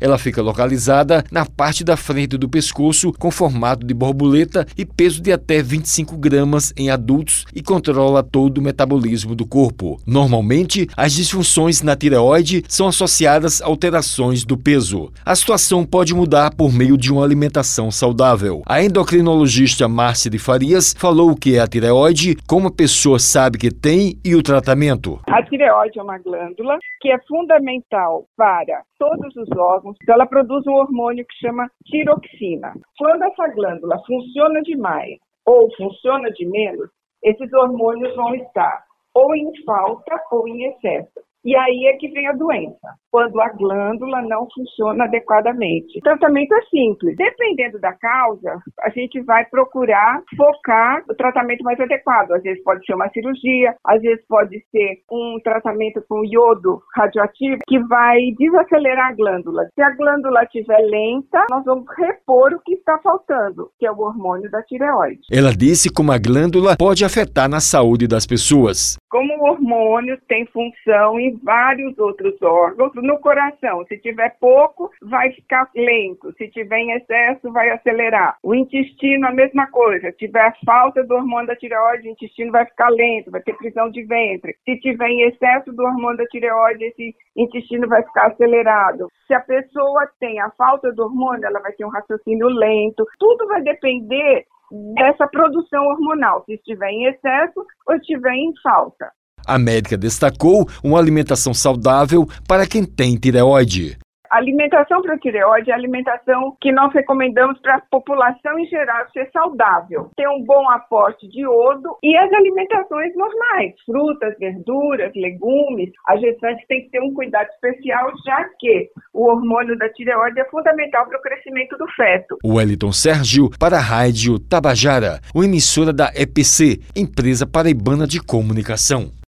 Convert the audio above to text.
Ela fica localizada na parte da frente do pescoço, com formato de borboleta e peso de até 25 gramas em adultos e controla todo o metabolismo do corpo. Normalmente, as disfunções na tireoide são associadas a alterações do peso. A situação pode mudar por meio de uma alimentação saudável. A endocrinologista Márcia de Farias falou o que é a tireoide, como a pessoa sabe que tem e o tratamento. A tireoide é uma glândula que é fundamental para todos os órgãos. Então, ela produz um hormônio que chama tiroxina. Quando essa glândula funciona demais ou funciona de menos, esses hormônios vão estar ou em falta ou em excesso. E aí é que vem a doença, quando a glândula não funciona adequadamente. O tratamento é simples. Dependendo da causa, a gente vai procurar focar o tratamento mais adequado. Às vezes pode ser uma cirurgia, às vezes pode ser um tratamento com iodo radioativo que vai desacelerar a glândula. Se a glândula estiver lenta, nós vamos repor o que está faltando, que é o hormônio da tireoide. Ela disse como a glândula pode afetar na saúde das pessoas. Como o hormônio tem função em vários outros órgãos, no coração, se tiver pouco, vai ficar lento, se tiver em excesso, vai acelerar. O intestino, a mesma coisa, se tiver falta do hormônio da tireoide, o intestino vai ficar lento, vai ter prisão de ventre. Se tiver em excesso do hormônio da tireoide, esse intestino vai ficar acelerado. Se a pessoa tem a falta do hormônio, ela vai ter um raciocínio lento. Tudo vai depender dessa produção hormonal, se estiver em excesso ou estiver em falta. A médica destacou uma alimentação saudável para quem tem tireoide. Alimentação para tireoide é a alimentação que nós recomendamos para a população em geral ser saudável. Ter um bom aporte de iodo e as alimentações normais, frutas, verduras, legumes. A gestante tem que ter um cuidado especial, já que o hormônio da tireoide é fundamental para o crescimento do feto. Wellington Sérgio para a Rádio Tabajara, uma emissora da EPC, empresa paraibana de comunicação.